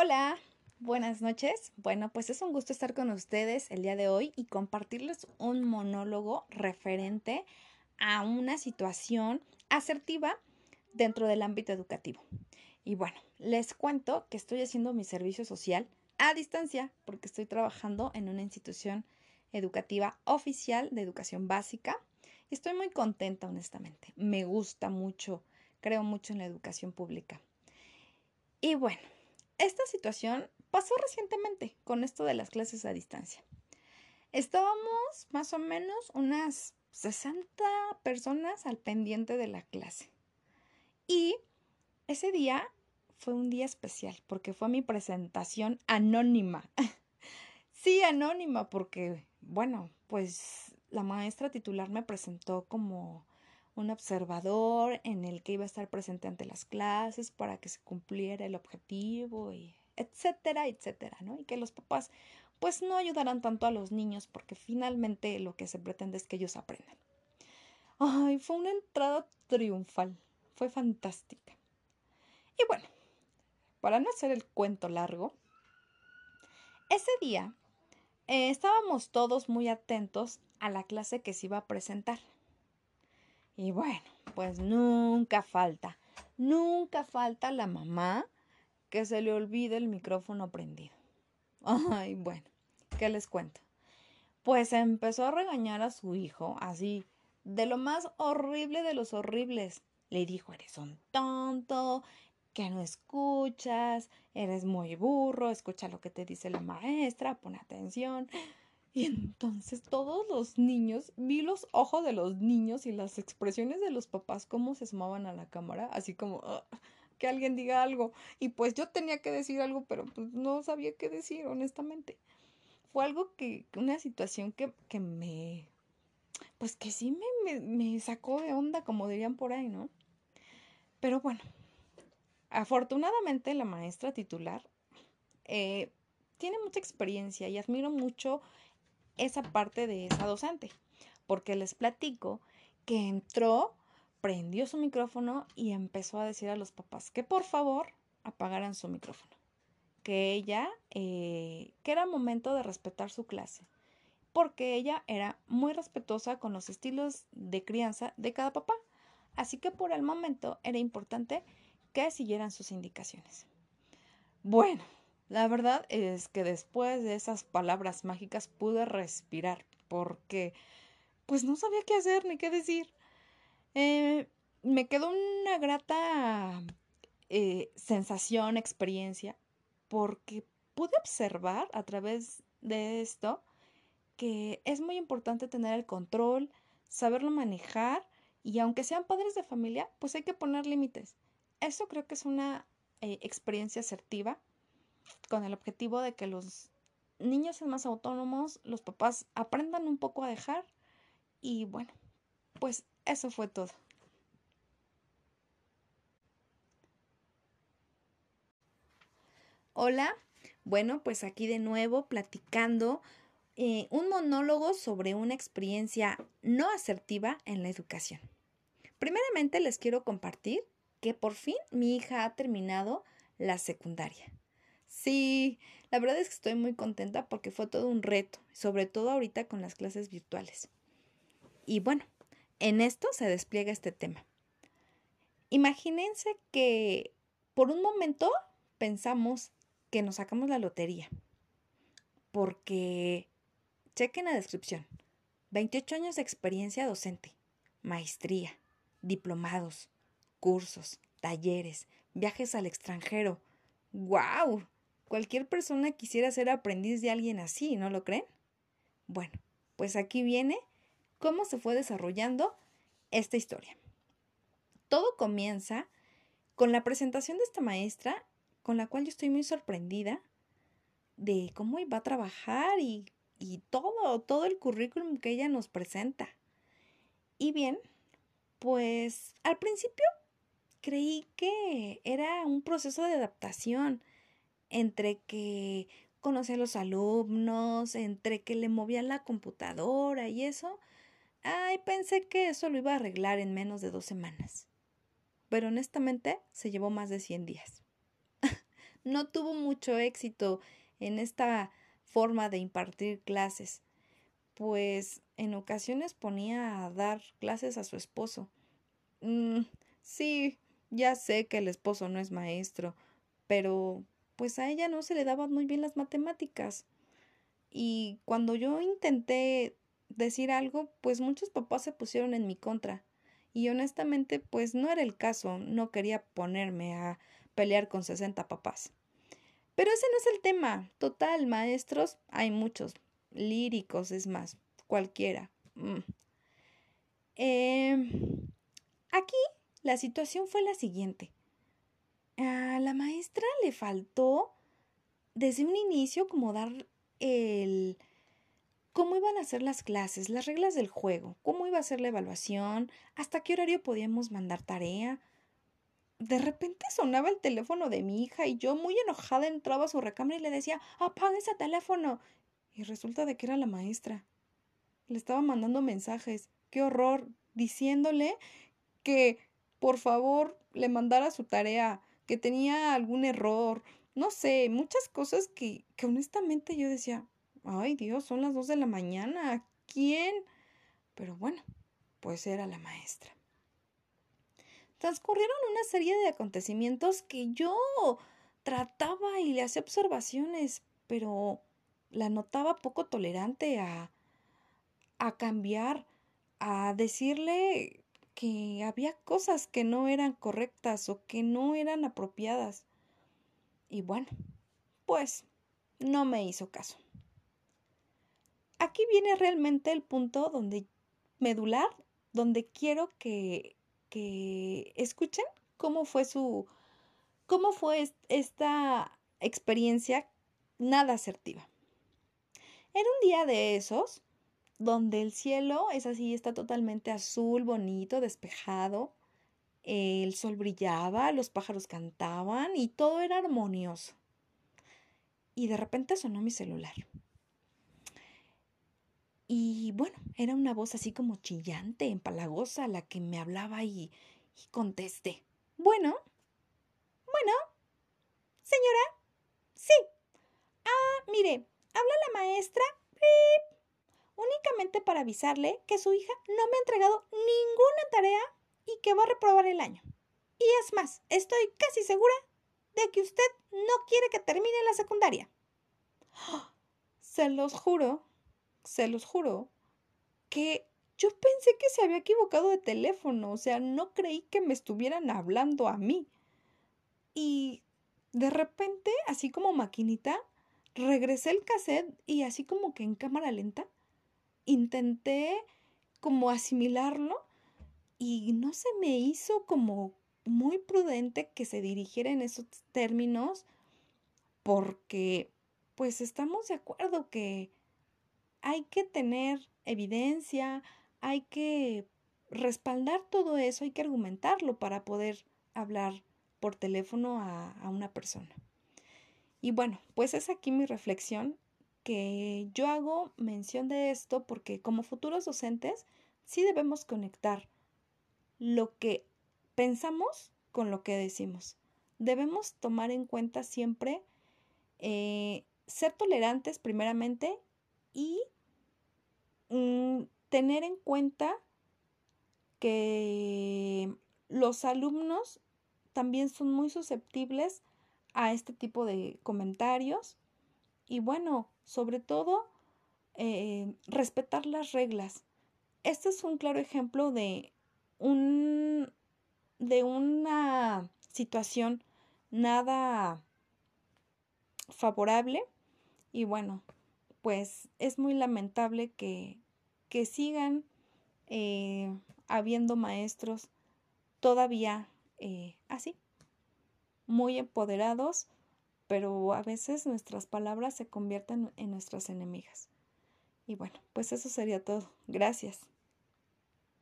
Hola, buenas noches. Bueno, pues es un gusto estar con ustedes el día de hoy y compartirles un monólogo referente a una situación asertiva dentro del ámbito educativo. Y bueno, les cuento que estoy haciendo mi servicio social a distancia porque estoy trabajando en una institución educativa oficial de educación básica. Estoy muy contenta, honestamente. Me gusta mucho, creo mucho en la educación pública. Y bueno, esta situación pasó recientemente con esto de las clases a distancia. Estábamos más o menos unas 60 personas al pendiente de la clase. Y ese día fue un día especial porque fue mi presentación anónima. sí, anónima porque, bueno, pues la maestra titular me presentó como un observador en el que iba a estar presente ante las clases para que se cumpliera el objetivo y etcétera, etcétera, ¿no? Y que los papás pues no ayudarán tanto a los niños porque finalmente lo que se pretende es que ellos aprendan. Ay, fue una entrada triunfal, fue fantástica. Y bueno, para no hacer el cuento largo, ese día eh, estábamos todos muy atentos a la clase que se iba a presentar. Y bueno, pues nunca falta, nunca falta la mamá que se le olvide el micrófono prendido. Ay, bueno, ¿qué les cuento? Pues empezó a regañar a su hijo, así, de lo más horrible de los horribles. Le dijo, eres un tonto, que no escuchas, eres muy burro, escucha lo que te dice la maestra, pon atención. Y entonces todos los niños, vi los ojos de los niños y las expresiones de los papás, cómo se sumaban a la cámara, así como que alguien diga algo. Y pues yo tenía que decir algo, pero pues no sabía qué decir, honestamente. Fue algo que, una situación que, que me, pues que sí me, me, sacó de onda, como dirían por ahí, ¿no? Pero bueno, afortunadamente la maestra titular eh, tiene mucha experiencia y admiro mucho esa parte de esa docente, porque les platico que entró, prendió su micrófono y empezó a decir a los papás que por favor apagaran su micrófono, que ella, eh, que era momento de respetar su clase, porque ella era muy respetuosa con los estilos de crianza de cada papá, así que por el momento era importante que siguieran sus indicaciones. Bueno, la verdad es que después de esas palabras mágicas pude respirar porque pues no sabía qué hacer ni qué decir. Eh, me quedó una grata eh, sensación, experiencia, porque pude observar a través de esto que es muy importante tener el control, saberlo manejar y aunque sean padres de familia, pues hay que poner límites. Eso creo que es una eh, experiencia asertiva con el objetivo de que los niños sean más autónomos, los papás aprendan un poco a dejar y bueno, pues eso fue todo. Hola, bueno, pues aquí de nuevo platicando eh, un monólogo sobre una experiencia no asertiva en la educación. Primeramente les quiero compartir que por fin mi hija ha terminado la secundaria. Sí, la verdad es que estoy muy contenta porque fue todo un reto, sobre todo ahorita con las clases virtuales. Y bueno, en esto se despliega este tema. Imagínense que por un momento pensamos que nos sacamos la lotería. Porque, chequen la descripción, 28 años de experiencia docente, maestría, diplomados, cursos, talleres, viajes al extranjero. ¡Guau! Cualquier persona quisiera ser aprendiz de alguien así, ¿no lo creen? Bueno, pues aquí viene cómo se fue desarrollando esta historia. Todo comienza con la presentación de esta maestra, con la cual yo estoy muy sorprendida de cómo iba a trabajar y, y todo, todo el currículum que ella nos presenta. Y bien, pues al principio creí que era un proceso de adaptación entre que conocía a los alumnos, entre que le movía la computadora y eso, ay, pensé que eso lo iba a arreglar en menos de dos semanas. Pero honestamente se llevó más de 100 días. no tuvo mucho éxito en esta forma de impartir clases, pues en ocasiones ponía a dar clases a su esposo. Mm, sí, ya sé que el esposo no es maestro, pero pues a ella no se le daban muy bien las matemáticas. Y cuando yo intenté decir algo, pues muchos papás se pusieron en mi contra. Y honestamente, pues no era el caso, no quería ponerme a pelear con 60 papás. Pero ese no es el tema. Total, maestros, hay muchos. Líricos, es más, cualquiera. Em, aquí la situación fue la siguiente. A la maestra le faltó desde un inicio como dar el cómo iban a ser las clases, las reglas del juego, cómo iba a ser la evaluación, hasta qué horario podíamos mandar tarea. De repente sonaba el teléfono de mi hija y yo muy enojada entraba a su recámara y le decía, apaga ese teléfono. Y resulta de que era la maestra. Le estaba mandando mensajes. Qué horror. Diciéndole que por favor le mandara su tarea, que tenía algún error, no sé, muchas cosas que, que honestamente yo decía, ay Dios, son las dos de la mañana, ¿quién? Pero bueno, pues era la maestra. Transcurrieron una serie de acontecimientos que yo trataba y le hacía observaciones, pero la notaba poco tolerante a, a cambiar, a decirle que había cosas que no eran correctas o que no eran apropiadas. Y bueno, pues no me hizo caso. Aquí viene realmente el punto donde medular, donde quiero que, que escuchen cómo fue su, cómo fue esta experiencia nada asertiva. Era un día de esos donde el cielo es así, está totalmente azul, bonito, despejado, el sol brillaba, los pájaros cantaban y todo era armonioso. Y de repente sonó mi celular. Y bueno, era una voz así como chillante, empalagosa, la que me hablaba y, y contesté. Bueno, bueno, señora, sí. Ah, mire, habla la maestra únicamente para avisarle que su hija no me ha entregado ninguna tarea y que va a reprobar el año. Y es más, estoy casi segura de que usted no quiere que termine la secundaria. Se los juro, se los juro, que yo pensé que se había equivocado de teléfono, o sea, no creí que me estuvieran hablando a mí. Y de repente, así como maquinita, regresé el cassette y así como que en cámara lenta, intenté como asimilarlo y no se me hizo como muy prudente que se dirigiera en esos términos porque pues estamos de acuerdo que hay que tener evidencia, hay que respaldar todo eso, hay que argumentarlo para poder hablar por teléfono a, a una persona. Y bueno, pues es aquí mi reflexión que yo hago mención de esto porque como futuros docentes sí debemos conectar lo que pensamos con lo que decimos. Debemos tomar en cuenta siempre eh, ser tolerantes primeramente y mm, tener en cuenta que los alumnos también son muy susceptibles a este tipo de comentarios y bueno, sobre todo, eh, respetar las reglas. Este es un claro ejemplo de un de una situación nada favorable y bueno, pues es muy lamentable que, que sigan eh, habiendo maestros todavía eh, así, muy empoderados pero a veces nuestras palabras se convierten en nuestras enemigas. Y bueno, pues eso sería todo. Gracias.